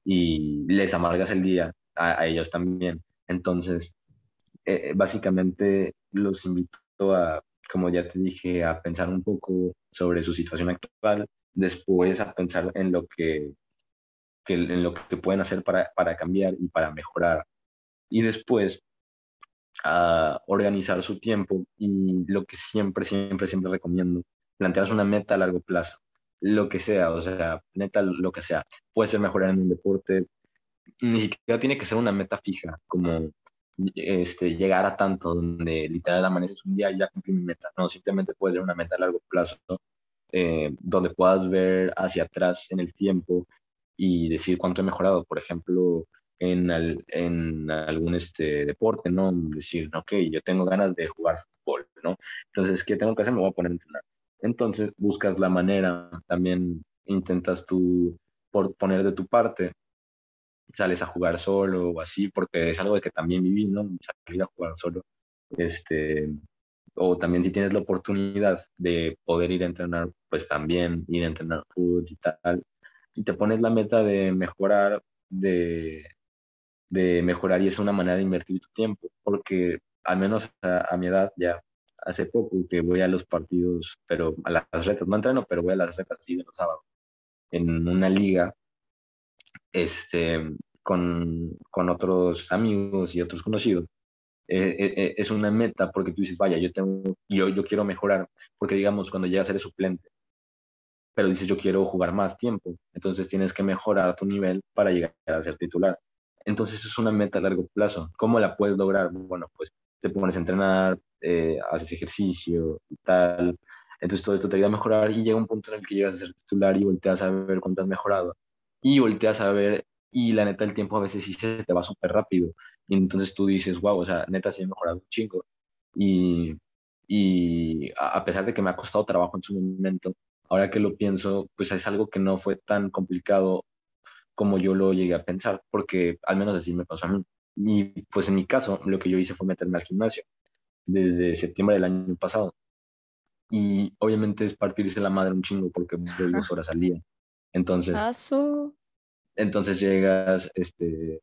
y les amargas el día a, a ellos también. Entonces, eh, básicamente los invito a como ya te dije, a pensar un poco sobre su situación actual, después a pensar en lo que, en lo que pueden hacer para, para cambiar y para mejorar. Y después a organizar su tiempo y lo que siempre, siempre, siempre recomiendo, plantearse una meta a largo plazo, lo que sea, o sea, neta, lo que sea. Puede ser mejorar en un deporte, ni siquiera tiene que ser una meta fija, como este, llegar a tanto, donde literal amaneces un día y ya cumplí mi meta. No, simplemente puede ser una meta a largo plazo, eh, donde puedas ver hacia atrás en el tiempo y decir cuánto he mejorado. Por ejemplo, en, en algún este, deporte, ¿no? Decir, ok, yo tengo ganas de jugar fútbol, ¿no? Entonces, ¿qué tengo que hacer? Me voy a poner a entrenar. Entonces, buscas la manera, también intentas tú por poner de tu parte sales a jugar solo o así, porque es algo de que también viví, ¿no? Salir a jugar solo. Este, o también si tienes la oportunidad de poder ir a entrenar, pues también ir a entrenar fútbol y tal. Y te pones la meta de mejorar, de, de mejorar y es una manera de invertir tu tiempo, porque al menos a, mi edad ya hace poco que voy a los partidos, pero a las retas, no entreno, pero voy a las retas sí de los sábados, en una liga este, con, con otros amigos y otros conocidos, eh, eh, eh, es una meta porque tú dices, vaya, yo, tengo, yo, yo quiero mejorar, porque digamos, cuando llegas a ser suplente, pero dices, yo quiero jugar más tiempo, entonces tienes que mejorar tu nivel para llegar a ser titular. Entonces es una meta a largo plazo. ¿Cómo la puedes lograr? Bueno, pues te pones a entrenar, haces ejercicio y tal. Entonces todo esto te ayuda a mejorar y llega un punto en el que llegas a ser titular y volteas a ver cuánto has mejorado. Y volteas a ver y la neta el tiempo a veces sí se te va súper rápido. Y entonces tú dices, wow, o sea, neta sí he mejorado un chingo. Y, y a pesar de que me ha costado trabajo en su momento, ahora que lo pienso, pues es algo que no fue tan complicado como yo lo llegué a pensar, porque al menos así me pasó a mí. Y pues en mi caso, lo que yo hice fue meterme al gimnasio desde septiembre del año pasado. Y obviamente es partirse la madre un chingo porque voy dos horas al día. Entonces, entonces llegas, este,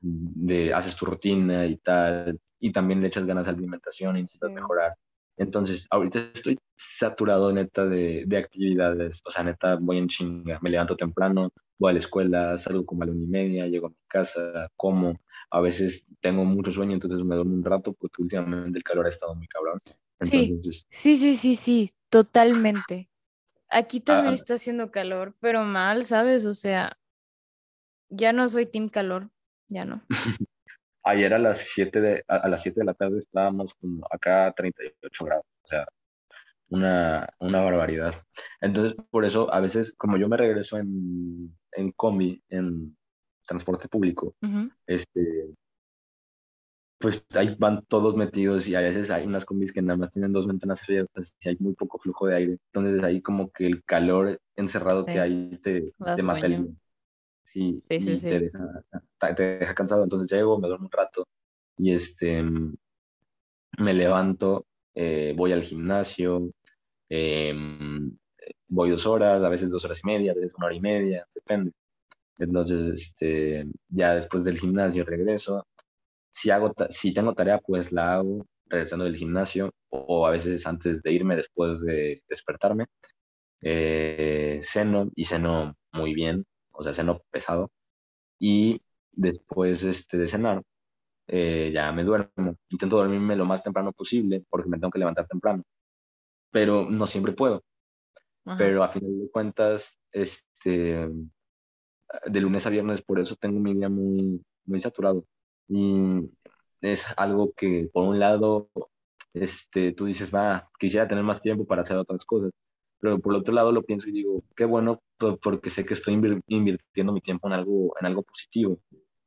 de, haces tu rutina y tal, y también le echas ganas a la alimentación intentas mejorar. Entonces, ahorita estoy saturado, neta, de, de, actividades. O sea, neta, voy en chinga. Me levanto temprano, voy a la escuela, salgo como a la una y media, llego a mi casa, como. A veces tengo mucho sueño, entonces me duermo un rato porque últimamente el calor ha estado muy cabrón. sí, sí, sí, sí, sí, totalmente. Aquí también ah, está haciendo calor, pero mal, ¿sabes? O sea, ya no soy team calor, ya no. (laughs) Ayer a las 7 de, a, las 7 de la tarde estábamos como acá a 38 grados, o sea, una, una barbaridad. Entonces, por eso, a veces, como yo me regreso en, en combi, en transporte público, este, pues ahí van todos metidos y a veces hay unas combis que nada más tienen dos ventanas abiertas y hay muy poco flujo de aire. Entonces ahí como que el calor encerrado que hay te, te mata el sí, sí, sí, Te, deja, te, deja, cansado. Entonces llego, me duermo un rato y este, me levanto, eh, voy al gimnasio, em, voy dos horas, a veces dos horas y media, a veces una hora y media, depende. Entonces, este, ya después del gimnasio regreso. Si, hago si tengo tarea, pues la hago regresando del gimnasio o, a veces antes de irme, después de despertarme. Eh, ceno y ceno muy bien o sea, ceno pesado. Y después este, de cenar, eh, ya me duermo. Intento dormirme lo más temprano posible porque me tengo que levantar temprano. Pero no siempre puedo. Pero a final de cuentas, este, de lunes a viernes, por eso tengo mi día muy, muy saturado. Y es algo que, por un lado, este, tú dices, va, quisiera tener más tiempo para hacer otras cosas pero por el otro lado lo pienso y digo, qué bueno, porque sé que estoy invirtiendo mi tiempo en algo, en algo positivo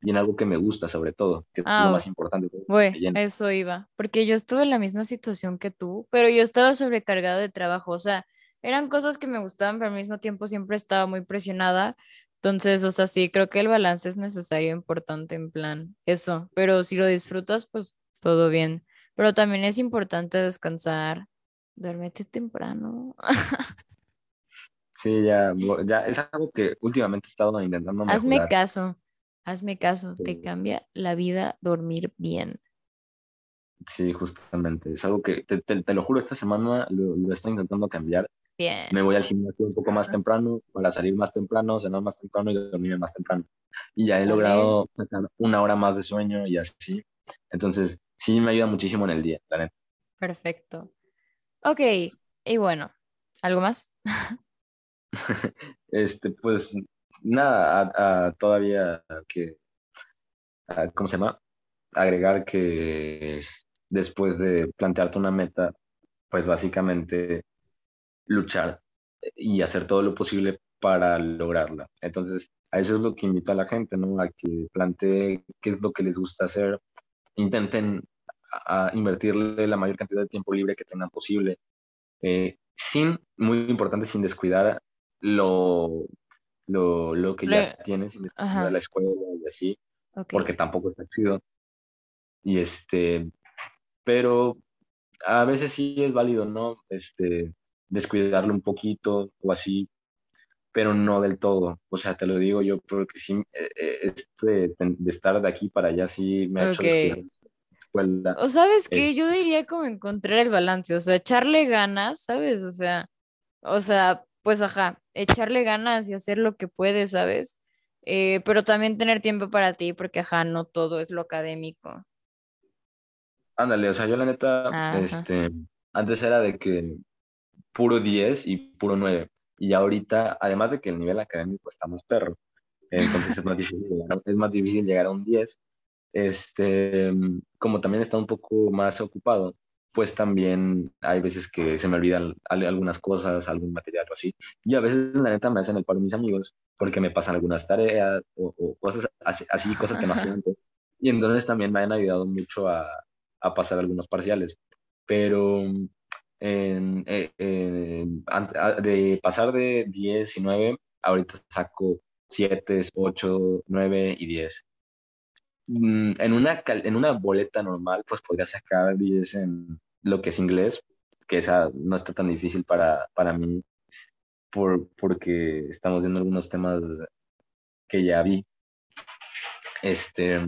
y en algo que me gusta sobre todo, que es lo ah, más importante. Bueno, eso iba, porque yo estuve en la misma situación que tú, pero yo estaba sobrecargada de trabajo, o sea, eran cosas que me gustaban, pero al mismo tiempo siempre estaba muy presionada. Entonces, o sea, sí, creo que el balance es necesario, importante en plan, eso, pero si lo disfrutas, pues todo bien. Pero también es importante descansar, Duérmete temprano. (laughs) sí, ya, ya es algo que últimamente he estado intentando mejorar. Hazme caso, hazme caso, te cambia la vida dormir bien. Sí, justamente. Es algo que, te, lo juro, esta semana lo, lo, estoy intentando cambiar. Bien. Me voy al gimnasio un poco más temprano para salir más temprano, cenar más temprano y dormir más temprano. Y ya he logrado una hora más de sueño y así. Entonces, sí me ayuda muchísimo en el día, la neta. Perfecto. Ok, y bueno, ¿algo más? (laughs) este, pues nada, todavía que, ¿cómo se llama? Agregar que después de plantearte una meta, pues básicamente luchar y hacer todo lo posible para lograrla. Entonces, a eso es lo que invita a la gente, ¿no? A que plantee qué es lo que les gusta hacer, intenten a invertirle la mayor cantidad de tiempo libre que tengan posible, eh, sin, muy importante, sin descuidar lo, lo, lo que ya tienes, sin descuidar la escuela y así, porque tampoco está chido. Y este, pero a veces sí es válido, ¿no? Este, descuidarlo un poquito o así, pero no del todo. O sea, te lo digo yo porque sí, eh, eh, este, de estar de aquí para allá sí me ha hecho descuidar o sabes que yo diría como encontrar el balance, o sea, echarle ganas, ¿sabes? O sea, o sea, pues ajá, echarle ganas y hacer lo que puedes, ¿sabes? eh, pero también tener tiempo para ti, porque ajá, no todo es lo académico. Ándale, o sea, yo la neta, este, antes era de que puro 10 y puro 9. Y ahorita, además de que el nivel académico está más perro, entonces es más difícil llegar, es más difícil llegar a un 10. Este, como también está un poco más ocupado, pues también hay veces que se me olvidan algunas cosas, algún material o así. Y a veces, la neta, me hacen el paro mis amigos porque me pasan algunas tareas o, cosas así, cosas que no hacen Y entonces también me han ayudado mucho a, a pasar algunos parciales. Pero en, eh, de pasar de 10 y 9, ahorita saco 7, 8, 9 y 10. Mm, en una, en una boleta normal, pues podría sacar 10 en lo que es inglés, que esa no está tan difícil para, para mí, por, porque estamos viendo algunos temas que ya vi. Este,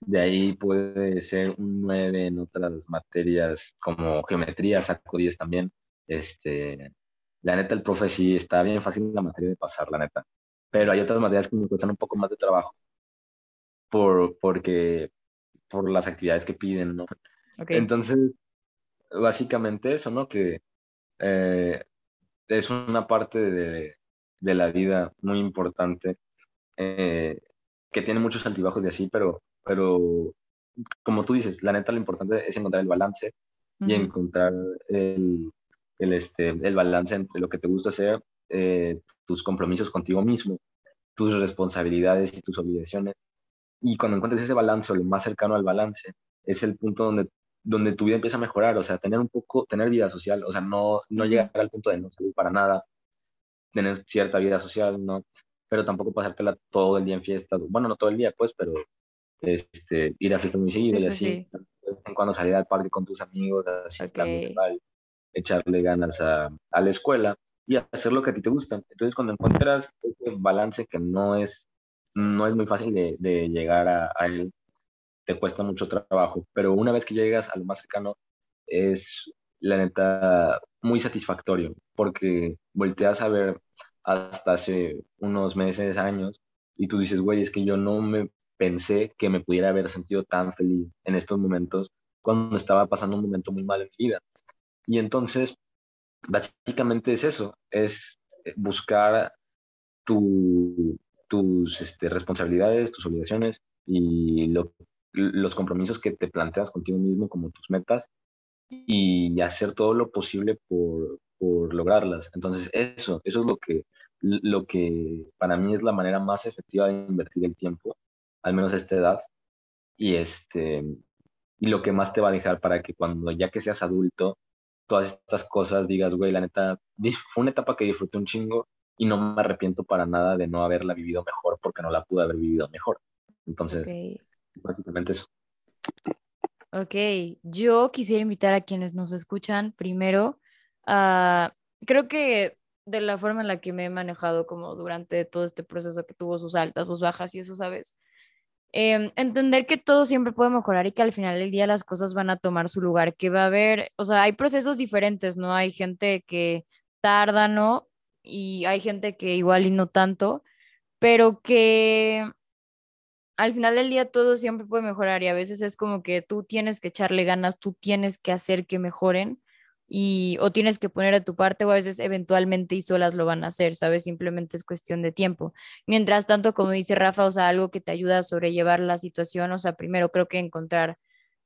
de ahí puede ser un 9 en otras materias como geometría, saco 10 también. Este, la neta, el profe sí está bien fácil la materia de pasar, la neta. Pero hay otras materias que me cuestan un poco más de trabajo por, porque, por las actividades que piden, ¿no? Entonces, básicamente eso, ¿no? Que eh, es una parte de, de, la vida muy importante eh, que tiene muchos altibajos de así, pero pero como tú dices, la neta lo importante es encontrar el balance y encontrar el, el, este, el balance entre lo que te gusta hacer, eh, tus compromisos contigo mismo, tus responsabilidades y tus obligaciones. Y cuando encuentres ese balance o lo más cercano al balance, es el punto donde, donde tu vida empieza a mejorar, o sea, tener un poco, tener vida social, o sea, no, no llegar al punto de no salir para nada, tener cierta vida social, ¿no? Pero tampoco pasártela todo el día en fiesta, bueno, no todo el día, pues, pero este, ir a fiestas muy seguido y así, en cuando salir al parque con tus amigos, así, echarle ganas a, a, la escuela y hacer lo que a ti te gusta. Entonces, cuando encuentras ese balance que no es, no es muy fácil de, de llegar a, a, él, te cuesta mucho trabajo, pero una vez que llegas a lo más cercano, es la neta muy satisfactorio, porque volteas a ver hasta hace unos meses, años, y tú dices, güey, es que yo no me pensé que me pudiera haber sentido tan feliz en estos momentos cuando estaba pasando un momento muy mal en mi vida. Y entonces, básicamente es eso, es eh, buscar tu, tus este, responsabilidades, tus obligaciones y los compromisos que te planteas contigo mismo como tus metas y hacer todo lo posible por, por lograrlas. Entonces, eso, eso es lo que, lo que para mí es la manera más efectiva de invertir el tiempo al menos a esta edad, y, este, y lo que más te va a dejar para que cuando ya que seas adulto, todas estas cosas digas, güey, la neta, fue una etapa que disfruté un chingo y no me arrepiento para nada de no haberla vivido mejor porque no la pude haber vivido mejor. Entonces, básicamente eso. Ok, yo quisiera invitar a quienes nos escuchan primero a, creo que de la forma en la que me he manejado como durante todo este proceso que tuvo sus altas, sus bajas y eso, ¿sabes? Em, entender que todo siempre puede mejorar y que al final del día las cosas van a tomar su lugar, que va a haber, o sea, hay procesos diferentes, ¿no? Hay gente que tarda, ¿no? Y hay gente que igual y no tanto, pero que al final del día todo siempre puede mejorar y a veces es como que tú tienes que echarle ganas, tú tienes que hacer que mejoren y o tienes que poner a tu parte o a veces eventualmente y solas lo van a hacer, ¿sabes? Simplemente es cuestión de tiempo. Mientras tanto, como dice Rafa, o sea, algo que te ayuda a sobrellevar la situación, o sea, primero creo que encontrar,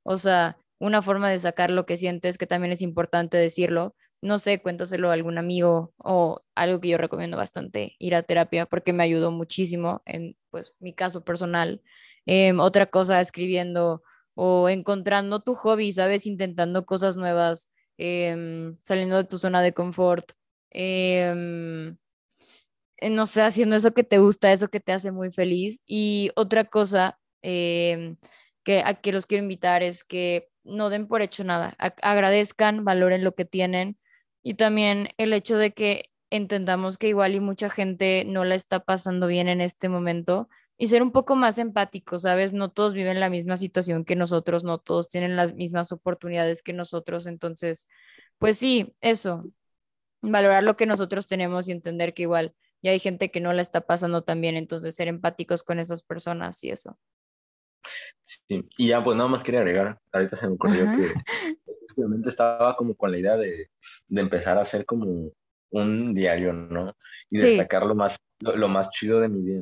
o sea, una forma de sacar lo que sientes, que también es importante decirlo. No sé, cuéntaselo a algún amigo o algo que yo recomiendo bastante, ir a terapia, porque me ayudó muchísimo en, pues, mi caso personal. Em, otra cosa, escribiendo o encontrando tu hobby, ¿sabes? Intentando cosas nuevas Em, saliendo de tu zona de confort, em, no sé, haciendo eso que te gusta, eso que te hace muy feliz. Y otra cosa em, que a que los quiero invitar es que no den por hecho nada, agradezcan, valoren lo que tienen y también el hecho de que entendamos que igual y mucha gente no la está pasando bien en este momento y ser un poco más empáticos, ¿sabes? No todos viven la misma situación que nosotros, no todos tienen las mismas oportunidades que nosotros, entonces, pues sí, eso, valorar lo que nosotros tenemos y entender que igual y hay gente que no la está pasando tan bien, entonces ser empáticos con esas personas y eso. Sí, y ya pues nada más quería agregar, ahorita se me ocurrió que obviamente estaba como con la idea de, de, empezar a hacer como un diario, ¿no? Y destacar lo más, lo, más chido de mi vida.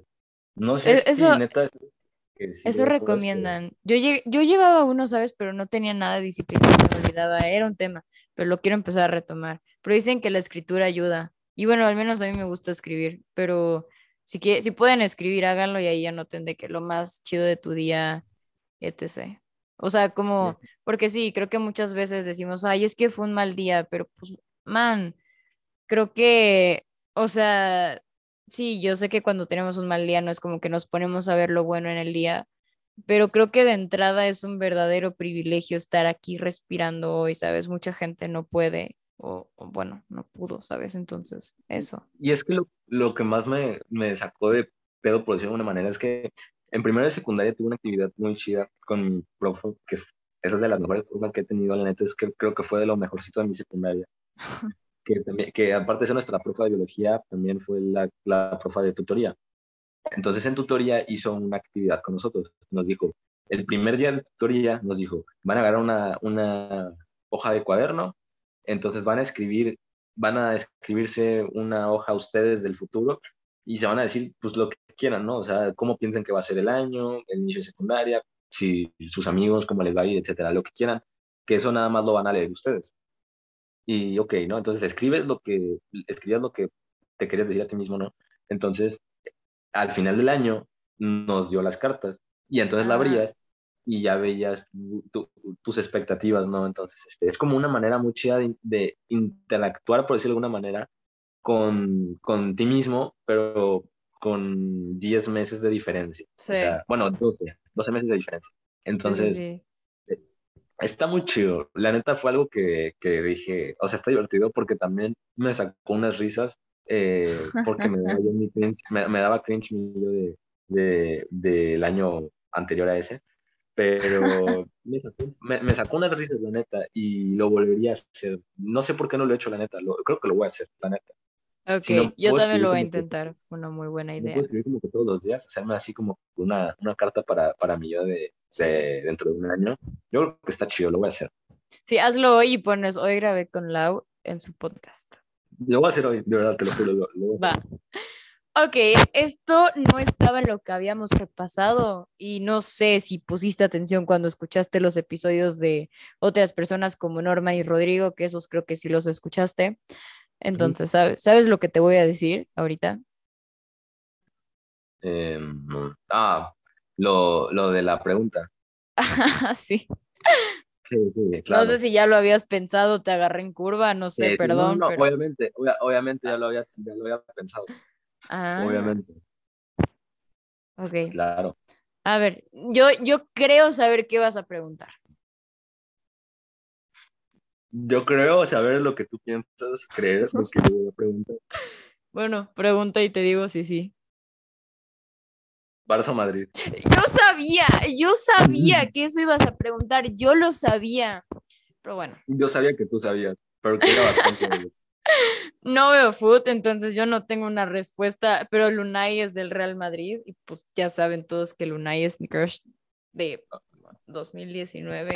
No sé e, eso, si neta... eso recomiendan. Yo, yo llevaba uno, ¿sabes? Pero no tenía nada de disciplina, me olvidaba, era un tema, pero lo quiero empezar a retomar. Pero dicen que la escritura ayuda. Y bueno, al menos a mí me gusta escribir, pero si, si pueden escribir, háganlo y ahí ya noten de que lo más chido de tu día, etc. O sea, como, porque sí, creo que muchas veces decimos, ay, es que fue un mal día, pero pues, man, creo que, o sea, sí, yo sé que cuando tenemos un mal día no es como que nos ponemos a ver lo bueno en el día, pero creo que de entrada es un verdadero privilegio estar aquí respirando hoy, ¿sabes? Mucha gente no puede o, bueno, no pudo, ¿sabes? Entonces, eso. Y es que lo, lo que más me, me, sacó de pedo, por decirlo de una manera, es que en primera de secundaria tuve una actividad muy chida con mi profe, que esa es de las mejores cosas que he tenido, la neta, es que creo que fue de lo mejorcito de mi secundaria. (laughs) que, también, que aparte de ser nuestra profe de biología, también fue la, la profe de tutoría. Entonces en tutoría hizo una actividad con nosotros. Nos dijo, el primer día de tutoría nos dijo, van a agarrar una, una hoja de cuaderno entonces van a escribir, van a escribirse una hoja ustedes del futuro y se van a decir pues lo que quieran, ¿no? O sea, cómo piensan que va a ser el año, el inicio de secundaria, si sus amigos, cómo les va a ir, etcétera, lo que quieran, que eso nada más lo van a leer ustedes. Y ok, ¿no? Entonces escribes lo que, escribes lo que te querías decir a ti mismo, ¿no? Entonces, al final del año nos dio las cartas y entonces la abrías y ya veías tus expectativas, ¿no? Entonces, este, es como una manera muy chida de, interactuar, por decirlo de alguna manera, con, con ti mismo, pero con 10 meses de diferencia. Sí. O sea, bueno, 12, 12 meses de diferencia. Entonces, eh, está muy chido. La neta fue algo que, que, dije, o sea, está divertido porque también me sacó unas risas, eh, porque me daba, (laughs) me, me daba cringe mi yo de, de, del año anterior a ese pero (laughs) me sacó, me, sacó unas risas, la neta, y lo volvería a hacer. No sé por qué no lo he hecho, la neta, lo, creo que lo voy a hacer, la neta. Ok, yo también lo voy a intentar, una muy buena idea. Puedo escribir como que todos los días, hacerme así como una, una carta para, para mí yo de, de, dentro de un año. Yo creo que está chido, lo voy a hacer. Sí, hazlo hoy y pones, hoy grabé con Lau en su podcast. Lo voy a hacer hoy, de verdad, te lo juro. Lo, Va. Ok, esto no estaba en lo que habíamos repasado y no sé si pusiste atención cuando escuchaste los episodios de otras personas como Norma y Rodrigo, que esos creo que sí los escuchaste. Entonces, ¿sabes, lo que te voy a decir ahorita? Em, ah, lo, lo, de la pregunta. (laughs) sí. Sí, sí, claro. No sé si ya lo habías pensado, te agarré en curva, no sé, perdón. No, obviamente, obviamente ya lo, había, ya lo había pensado. Ah. Obviamente. Ok. Claro. A ver, yo, yo creo saber qué vas a preguntar. Yo creo saber lo que tú piensas, crees lo que voy a preguntar. (laughs) Bueno, pregunta y te digo si sí. Barça Madrid. Yo sabía, yo sabía que eso ibas a preguntar, yo lo sabía. Pero bueno. Yo sabía que tú sabías, pero que era bastante (laughs) no veo foot, entonces yo no tengo una respuesta, pero Lunay es del Real Madrid y pues ya saben todos que Lunay es mi crush de 2019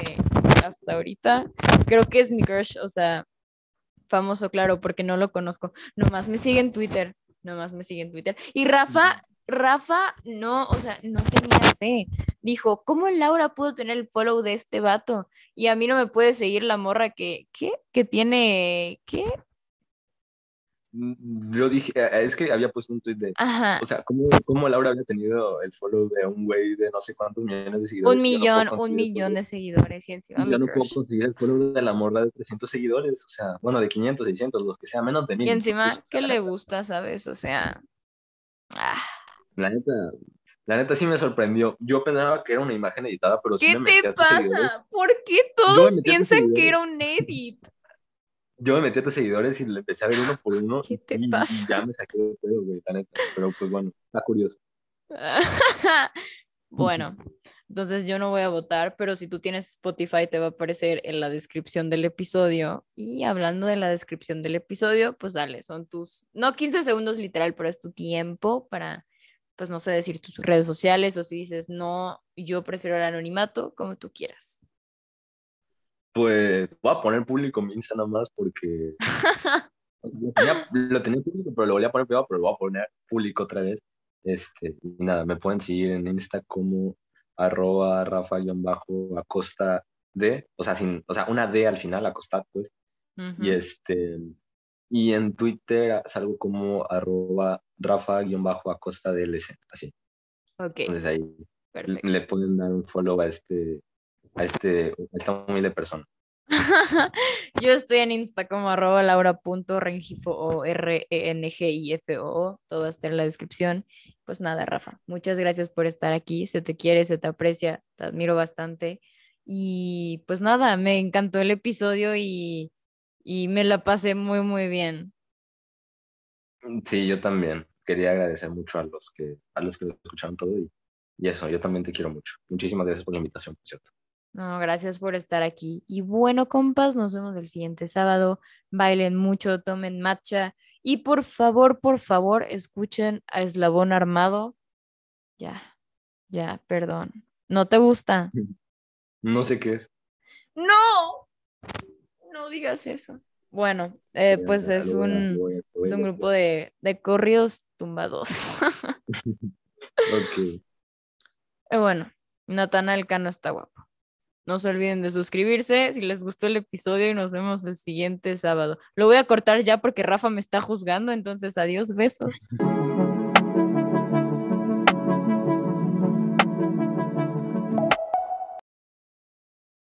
hasta ahorita. Creo que es mi crush, o sea, famoso, claro, porque no lo conozco. Nomás me sigue en Twitter, nomás me sigue en Twitter. Y Rafa, Rafa no, o sea, no tenía fe. Dijo, ¿cómo Laura pudo tener el follow de este vato? Y a mí no me puede seguir la morra que, ¿qué? Que tiene, ¿qué? Mm, yo dije, eh, es que había puesto un tweet de, o sea, ¿cómo, ¿cómo, Laura había tenido el follow de un güey de no sé cuántos millones de seguidores? Un millón, un millón de seguidores y encima. Yo no puedo conseguir el follow de la morra de 300 seguidores, o sea, bueno, de 500, 600, los que sea, menos de mil. Y encima, ¿qué le gusta, sabes? O sea, ah. La neta, la neta sí me sorprendió. Yo pensaba que era una imagen editada, pero sí ¿Qué me te pasa? ¿Por qué todos piensan que era un edit? Yo me metí a tus seguidores y le empecé a ver uno por uno. (laughs) ¿Qué te y, pasa? ya me saqué de pedo, güey, la neta. Pero pues bueno, está curioso. (laughs) bueno, Entonces yo no voy a votar, pero si tú tienes Spotify te va a aparecer en la descripción del episodio. Y hablando de la descripción del episodio, pues dale, son tus, no 15 segundos literal, pero es tu tiempo para, pues no sé, decir tus redes sociales o si dices, no, yo prefiero el anonimato, como tú quieras. Pues voy a poner público mi Insta nada más porque (laughs) lo tenía, público, pero lo volví a poner privado, pero lo voy a poner público otra vez. Este, y nada, me pueden seguir en Insta como arroba rafa-acosta de, o sea, sin, o sea, una D al final, acosta, pues. Y este, y en Twitter salgo como arroba rafa-acosta DLC, así. Ok. Entonces ahí le pueden dar un follow a este, a este, a esta humilde persona. (laughs) Yo estoy en Insta como arroba laura.rengifo o r e n g i f o todo está en la descripción. Pues nada, Rafa, muchas gracias por estar aquí. Se te quiere, se te aprecia, te admiro bastante. Y pues nada, me encantó el episodio y, y me la pasé muy, muy bien. Sí, yo también. Quería agradecer mucho a los que, a los que lo escucharon todo y, y eso, yo también te quiero mucho. Muchísimas gracias por la invitación, por cierto. No, gracias por estar aquí. Y bueno, compas, nos vemos el siguiente sábado. Bailen mucho, tomen matcha. Y por favor, por favor, escuchen a Eslabón Armado. Ya, ya, perdón. ¿No te gusta? (laughs) No sé qué es. No, no digas eso. Bueno, eh, pues es un, es un grupo de, de corridos tumbados. (laughs) ok. (laughs) Eh, bueno, Natanael Cano está guapo. No se olviden de suscribirse si les gustó el episodio y nos vemos el siguiente sábado. Lo voy a cortar ya porque Rafa me está juzgando, entonces adiós, besos. (laughs)